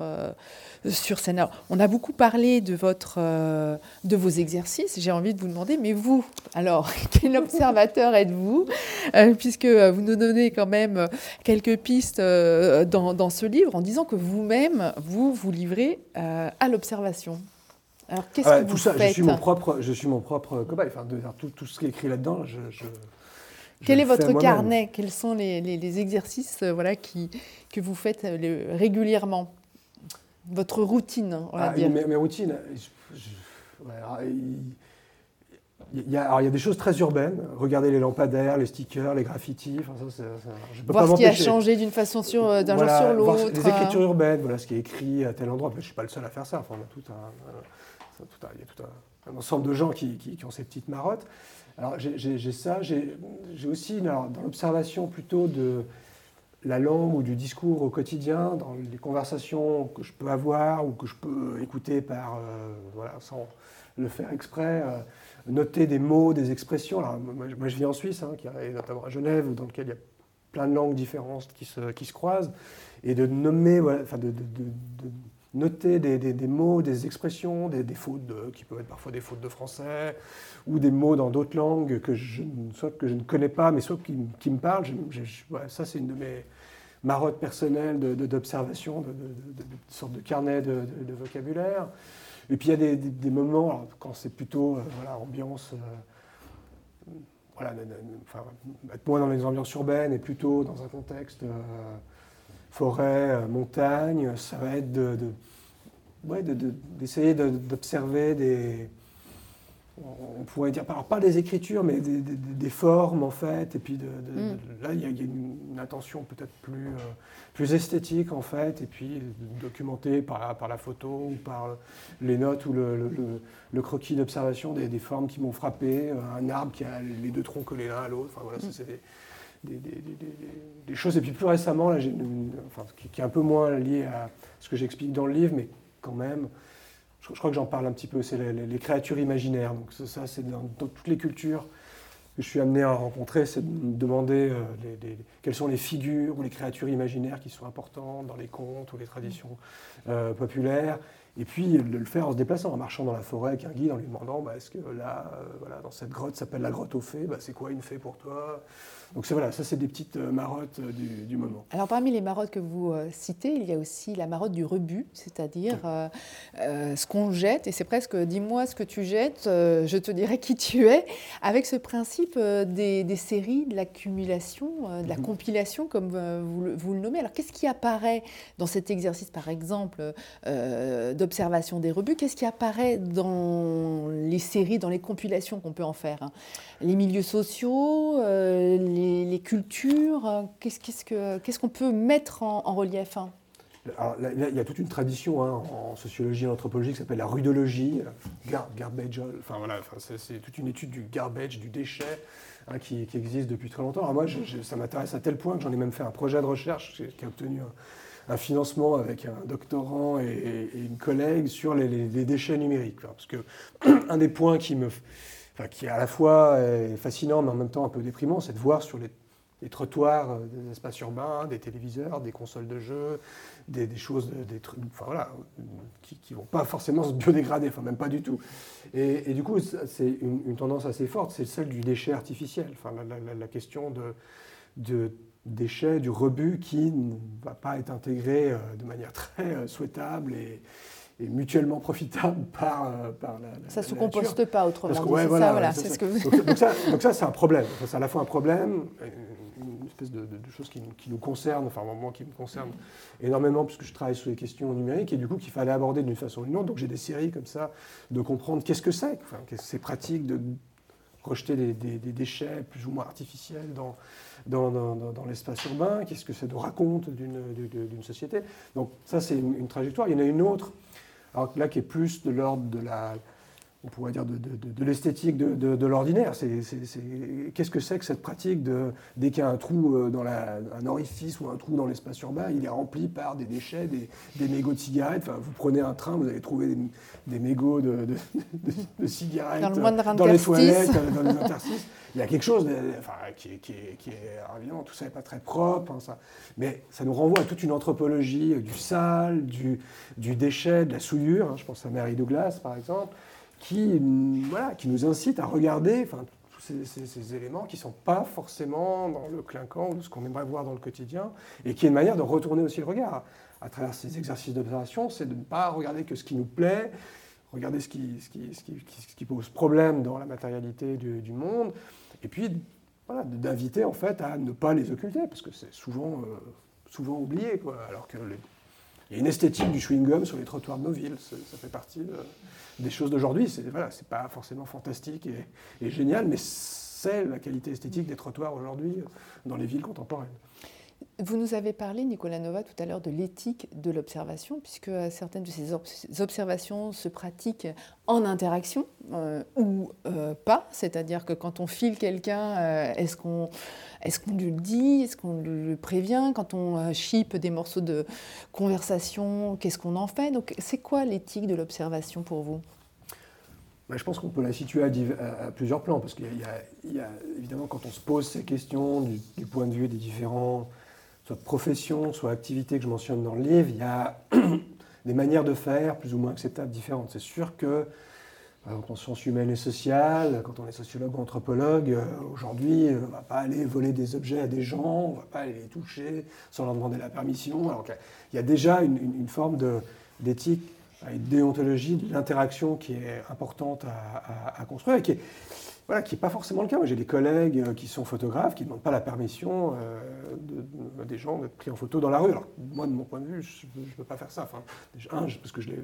sur scène. on a beaucoup parlé de, votre, de vos exercices. J'ai envie de vous demander mais vous, alors, quel observateur êtes-vous euh, Puisque vous nous donnez quand même quelques pistes euh, dans, ce livre en disant que vous-même, vous vous livrez euh, à l'observation. Alors, qu'est-ce ah que vous ça, faites je suis, mon propre, je suis mon propre cobaye. Enfin, de, tout, tout, ce qui est écrit là-dedans, je, Quel est votre carnet? Quels sont les, exercices voilà, qui, que vous faites régulièrement? Votre routine, on va ah, dire. Mes, routines, il y, a, alors il y a des choses très urbaines. Regardez les lampadaires, les stickers, les graffitis. Enfin, ça, je peux voir ce qui a changé d'une façon sur, euh, d'un jour sur l'autre. Les écritures urbaines, voilà ce qui est écrit à tel endroit. je ne suis pas le seul à faire ça. Enfin, on a tout un, tout un, il y a tout un, ensemble de gens qui, qui, ont ces petites marottes. Alors j'ai ça. J'ai aussi dans l'observation plutôt de la langue ou du discours au quotidien, dans les conversations que je peux avoir ou que je peux écouter par, euh, voilà, sans le faire exprès. Euh, noter des mots, des expressions. Moi, je vis en Suisse, hein, qui notamment à Genève, dans lequel il y a plein de langues différentes qui se, qui se croisent, et de nommer, voilà, enfin de noter des, mots, des expressions, des, fautes qui peuvent être parfois des fautes de français, ou des mots dans d'autres langues que je, soit que je ne connais pas, mais soit qui, me parlent. Je, ça, c'est une de mes marottes personnelles d'observation, de, de, sorte de carnet de, vocabulaire. Et puis il y a des, moments, quand c'est plutôt euh, voilà, ambiance. Euh, voilà, être moins dans les ambiances urbaines et plutôt dans un contexte euh, forêt, euh, montagne, ça va être de, de ouais, d'essayer de, d'observer des, on pourrait dire, alors pas des écritures, mais des, des, des, formes en fait. Et puis de, de, mm. là, il y, a, une, une intention peut-être plus, euh, plus esthétique en fait, et puis documentée par, par la photo ou par les notes ou le, le, le croquis d'observation des, des, formes qui m'ont frappé, un arbre qui a les deux troncs collés l'un à l'autre. Enfin voilà, mm. ça c'est des, choses. Et puis plus récemment, là, qui, est un peu moins lié à ce que j'explique dans le livre, mais quand même, je, crois que j'en parle un petit peu, c'est les, créatures imaginaires. Donc ça, c'est dans, toutes les cultures que je suis amené à rencontrer, c'est de me demander euh, les, quelles sont les figures ou les créatures imaginaires qui sont importantes dans les contes ou les traditions euh, populaires. Et puis de le faire en se déplaçant, en marchant dans la forêt avec un guide, en lui demandant bah, est-ce que là, euh, voilà, dans cette grotte s'appelle la grotte aux fées, bah, c'est quoi une fée pour toi? Donc voilà, ça c'est des petites euh, marottes euh, du, du, moment. Alors parmi les marottes que vous citez, il y a aussi la marotte du rebut, c'est-à-dire euh, euh, ce qu'on jette, et c'est presque dis-moi ce que tu jettes, je te dirai qui tu es, avec ce principe des, des, séries, de l'accumulation, de la mmh. compilation, comme vous, vous, le nommez. Alors qu'est-ce qui apparaît dans cet exercice, par exemple, d'observation des rebuts Qu'est-ce qui apparaît dans les séries, dans les compilations qu'on peut en faire hein Les milieux sociaux, les les, cultures euh, Qu'est-ce qu'on qu qu peut mettre en, relief hein il y a toute une tradition hein, en sociologie et en anthropologie qui s'appelle la rudologie, gar, garbage, enfin voilà, c'est toute une étude du garbage, du déchet, qui, existe depuis très longtemps. Alors moi, ça m'intéresse à tel point que j'en ai même fait un projet de recherche qui a obtenu un financement avec un doctorant et, une collègue sur les, déchets numériques. Parce que un des points qui me enfin, qui est à la fois fascinant mais en même temps un peu déprimant, c'est de voir sur les, trottoirs euh, des espaces urbains, des téléviseurs, des consoles de jeux, des, choses, des trucs, enfin voilà, qui ne vont pas forcément se biodégrader, enfin même pas du tout. Et, du coup, c'est une, tendance assez forte, c'est celle du déchet artificiel, enfin la, question de déchets, du rebut qui ne va pas être intégré euh, de manière très euh, souhaitable et, mutuellement profitable par, euh, par la, Ça ne se composte pas autrement dit, ouais, voilà, ça, voilà, c'est ce que vous... donc, donc, ça, c'est un problème. Enfin, c'est à la fois un problème, une espèce de, de, de chose qui, qui, nous concerne, enfin moi qui me concerne énormément puisque je travaille sur les questions numériques et du coup qu'il fallait aborder d'une façon ou d'une autre. Donc j'ai des séries comme ça de comprendre qu'est-ce que c'est, enfin, ces pratiques de rejeter des, déchets plus ou moins artificiels dans, dans l'espace urbain, qu'est-ce que ça nous raconte d'une société? Donc ça c'est une, une, trajectoire. Il y en a une autre alors là qui est plus de l'ordre de la, on pourrait dire de, de, de, de l'esthétique de, de l'ordinaire. Qu'est-ce que c'est que cette pratique de dès qu'il y a un trou euh, dans la, un orifice ou un trou dans l'espace urbain, il est rempli par des déchets, des, des mégots de cigarettes. Enfin, vous prenez un train, vous allez trouver des, des mégots de, cigarettes dans, dans les toilettes, dans les interstices. Il y a quelque chose enfin, qui, est, qui, est, qui est, évidemment, tout ça n'est pas très propre, hein, ça. mais ça nous renvoie à toute une anthropologie du sale, du, du déchet, de la souillure. Hein, je pense à Mary Douglas, par exemple qui, voilà, qui nous incite à regarder tous ces, éléments qui ne sont pas forcément dans le clinquant ou ce qu'on aimerait voir dans le quotidien, et qui est une manière de retourner aussi le regard. À travers ces exercices d'observation, c'est de ne pas regarder que ce qui nous plaît, regarder ce qui, ce qui, ce qui, pose problème dans la matérialité du, monde, et puis voilà, d'inviter en fait à ne pas les occulter, parce que c'est souvent, euh, souvent oublié, quoi, alors que il y a une esthétique du chewing-gum sur les trottoirs de nos villes, ça fait partie de, des choses d'aujourd'hui. C'est voilà, pas forcément fantastique et génial, mais c'est la qualité esthétique des trottoirs aujourd'hui dans les villes contemporaines. Vous nous avez parlé, Nicolas Nova, tout à l'heure de l'éthique de l'observation, puisque euh, certaines de ces observations se pratiquent en interaction euh, ou euh, pas. C'est-à-dire que quand on file quelqu'un, est-ce qu'on lui le dit Est-ce qu'on le prévient? Quand on chipe des morceaux de conversation, qu'est-ce qu'on en fait? Donc, c'est quoi l'éthique de l'observation pour vous? Bah, je pense qu'on peut la situer à, plusieurs plans, parce qu'il y, a évidemment quand on se pose ces questions du, point de vue des différents, soit professions, soit activités que je mentionne dans le livre, il y a des manières de faire plus ou moins acceptables différentes. C'est sûr que, en sciences humaines et sociales, quand on est sociologue ou anthropologue, euh, aujourd'hui, on ne va pas aller voler des objets à des gens, on ne va pas aller les toucher sans leur demander la permission. Il y a déjà une, forme d'éthique une déontologie de l'interaction qui est importante à, construire et qui n'est voilà, qui est pas forcément le cas. Moi, j'ai des collègues euh, qui sont photographes qui ne demandent pas la permission euh, de, des gens d'être pris en photo dans la rue. Alors, moi, de mon point de vue, je ne peux pas faire ça. Enfin, un, parce que j'ai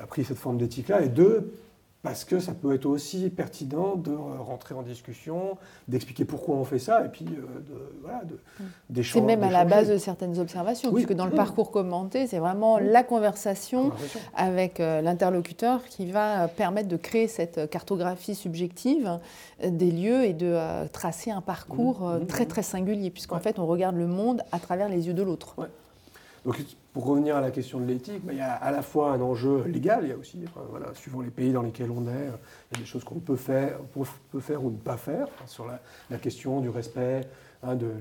appris cette forme d'éthique-là, et deux, parce que ça peut être aussi pertinent de rentrer en discussion, d'expliquer pourquoi on fait ça, et puis euh, de, voilà, mm. C'est même à la base de certaines observations, puisque dans le parcours commenté, c'est vraiment la conversation, avec euh, l'interlocuteur qui va permettre de créer cette cartographie subjective euh, des lieux et de tracer un parcours très très singulier, puisqu'en fait on regarde le monde à travers les yeux de l'autre. Donc pour revenir à la question de l'éthique, bah, il y a à la fois un enjeu légal, il y a aussi, suivant les pays dans lesquels on est, il y a des choses qu'on peut faire, ou ne pas faire sur la, question du respect hein, de,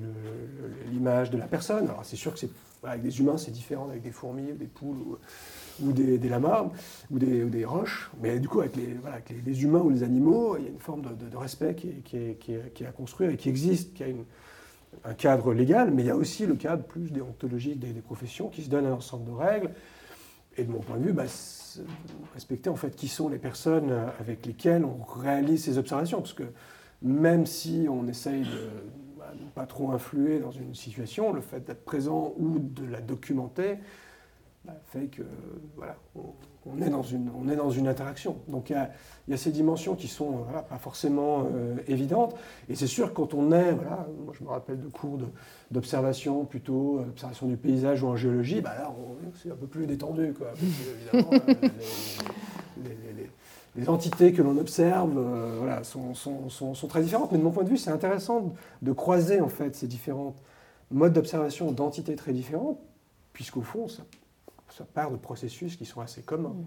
l'image de la personne. Alors c'est sûr que avec des humains c'est différent, avec des fourmis, des poules ou, des, des, lamas ou des, roches, mais du coup avec, les, humains ou les animaux, il y a une forme de, respect qui est, qui, qui est à construire et qui existe, qui a une un cadre légal, mais il y a aussi le cadre plus déontologique des, professions qui se donne un ensemble de règles. Et de mon point de vue, bah, respecter en fait qui sont les personnes avec lesquelles on réalise ces observations. Parce que même si on essaye de bah, ne pas trop influer dans une situation, le fait d'être présent ou de la documenter bah, fait que voilà, est dans une, on est dans une interaction. Donc il y a, ces dimensions qui sont pas forcément euh, évidentes. Et c'est sûr, quand on est, voilà, moi je me rappelle de cours d'observation, plutôt euh, observation du paysage ou en géologie, bah là c'est un peu plus détendu. Quoi, évidemment, euh, les, entités que l'on observe voilà, sont, sont, sont, sont, très différentes. Mais de mon point de vue, c'est intéressant de croiser en fait ces différents modes d'observation d'entités très différentes, puisqu'au fond, ça, ça part de processus qui sont assez communs. Mm.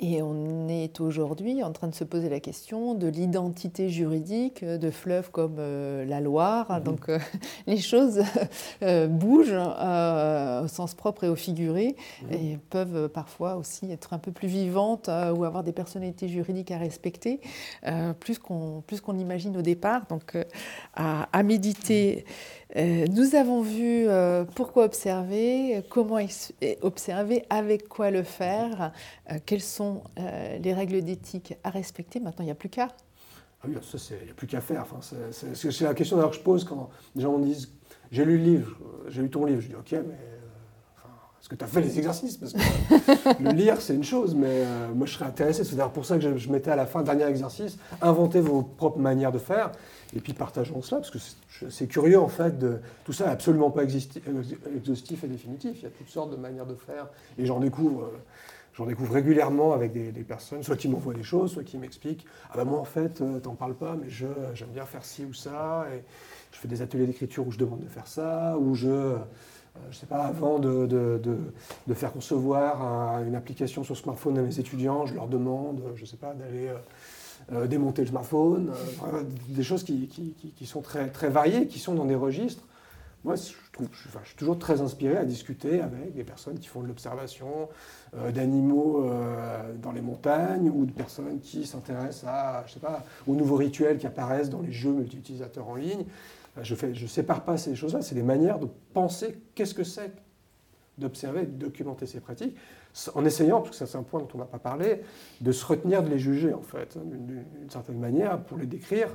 Et on est aujourd'hui en train de se poser la question de l'identité juridique de fleuves comme euh, la Loire. Mhm. Donc euh, les choses euh, bougent au sens propre et au figuré mhm. et peuvent parfois aussi être un peu plus vivantes ou avoir des personnalités juridiques à respecter, plus qu'on qu'on imagine au départ. Donc à, à, méditer. Nous avons vu pourquoi observer, comment observer, avec quoi le faire, quels sont euh, les règles d'éthique à respecter. Maintenant, il n'y a plus qu'à. Ah oui, ça, il n'y a plus qu'à faire. Enfin, c'est la question que je pose quand les gens me disent J'ai lu le livre, j'ai lu ton livre. Je dis Ok, mais euh, est-ce que tu as fait les exercices? Parce que le lire, c'est une chose, mais euh, moi, je serais intéressé. C'est d'ailleurs pour ça que je, mettais à la fin, dernier exercice, inventez vos propres manières de faire, et puis partageons cela, parce que c'est curieux, en fait, tout ça n'est absolument pas exhaustif et définitif. Il y a toutes sortes de manières de faire, et j'en découvre. J'en découvre régulièrement avec des, personnes, soit qui m'envoient des choses, soit qui m'expliquent Ah ben moi en fait, euh, t'en parles pas, mais je, j'aime bien faire ci ou ça. Et je fais des ateliers d'écriture où je demande de faire ça, ou je, euh, je sais pas, avant de, de, de, faire concevoir une application sur smartphone à mes étudiants, je leur demande, je sais pas, d'aller euh, démonter le smartphone. des choses qui, qui, qui, sont très, très variées, qui sont dans des registres moi, je, trouve, je, suis toujours très inspiré à discuter avec des personnes qui font de l'observation euh, d'animaux euh, dans les montagnes ou de personnes qui s'intéressent à, je sais pas, aux nouveaux rituels qui apparaissent dans les jeux multi-utilisateurs en ligne. Euh, je ne je sépare pas ces choses-là, c'est des manières de penser qu'est-ce que c'est d'observer, de documenter ces pratiques, en essayant, parce que ça c'est un point dont on n'a pas parlé, de se retenir de les juger en fait, hein, d'une certaine manière, pour les décrire.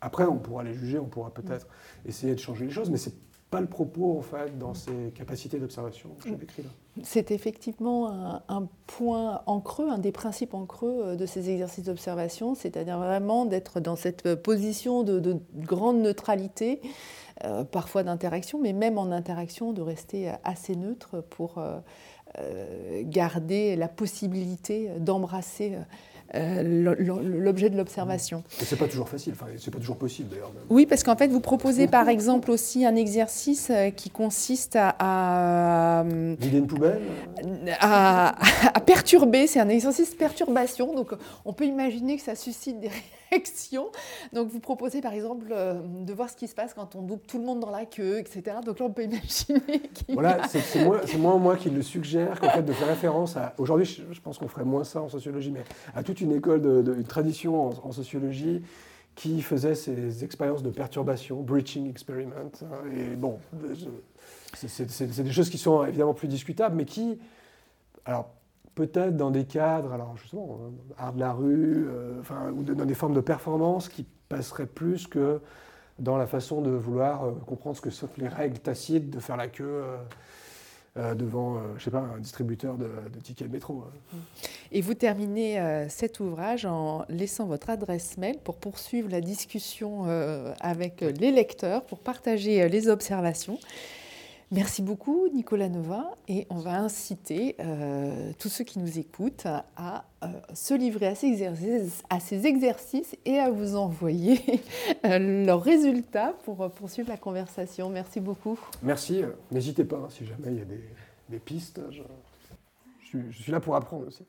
Après, on pourra les juger, on pourra peut-être essayer de changer les choses, mais c'est pas le propos en fait dans ces capacités d'observation que j'ai décrit là. C'est effectivement un, point en creux, un des principes en creux euh, de ces exercices d'observation, c'est-à-dire vraiment d'être dans cette position de, grande neutralité, euh, parfois d'interaction, mais même en interaction de rester assez neutre pour euh, garder la possibilité d'embrasser euh, l'objet de l'observation. Et c'est pas toujours facile, enfin, c'est pas toujours possible d'ailleurs. Oui, parce qu'en fait, vous proposez par exemple aussi un exercice euh, qui consiste à. Vider une poubelle à, à perturber, c'est un exercice de perturbation, donc on peut imaginer que ça suscite des donc vous proposez par exemple euh, de voir ce qui se passe quand on double tout le monde dans la queue, etc. Donc là on peut imaginer. Voilà, c'est moi, qui le suggère qu'en fait de faire référence à. Aujourd'hui, je, pense qu'on ferait moins ça en sociologie, mais à toute une école, une tradition en, sociologie qui faisait ces expériences de perturbation, breaching experiment. Hein, et bon, c'est des choses qui sont évidemment plus discutables, mais qui, alors peut-être dans des cadres, alors justement, euh, art de la rue, euh, enfin, ou dans des formes de performance qui passeraient plus que dans la façon de vouloir euh, comprendre ce que sont les règles tacites de faire la queue devant, je sais pas, un distributeur de, tickets de métro. Et vous terminez cet ouvrage en laissant votre adresse mail pour poursuivre la discussion avec les lecteurs, pour partager les observations. Merci beaucoup Nicolas Nova et on va inciter euh, tous ceux qui nous écoutent à, euh, se livrer à ces, exercices, à ces, exercices, et à vous envoyer euh, leurs résultats pour poursuivre la conversation. Merci beaucoup. Merci, n'hésitez pas hein, si jamais il y a des, pistes. je suis là pour apprendre aussi.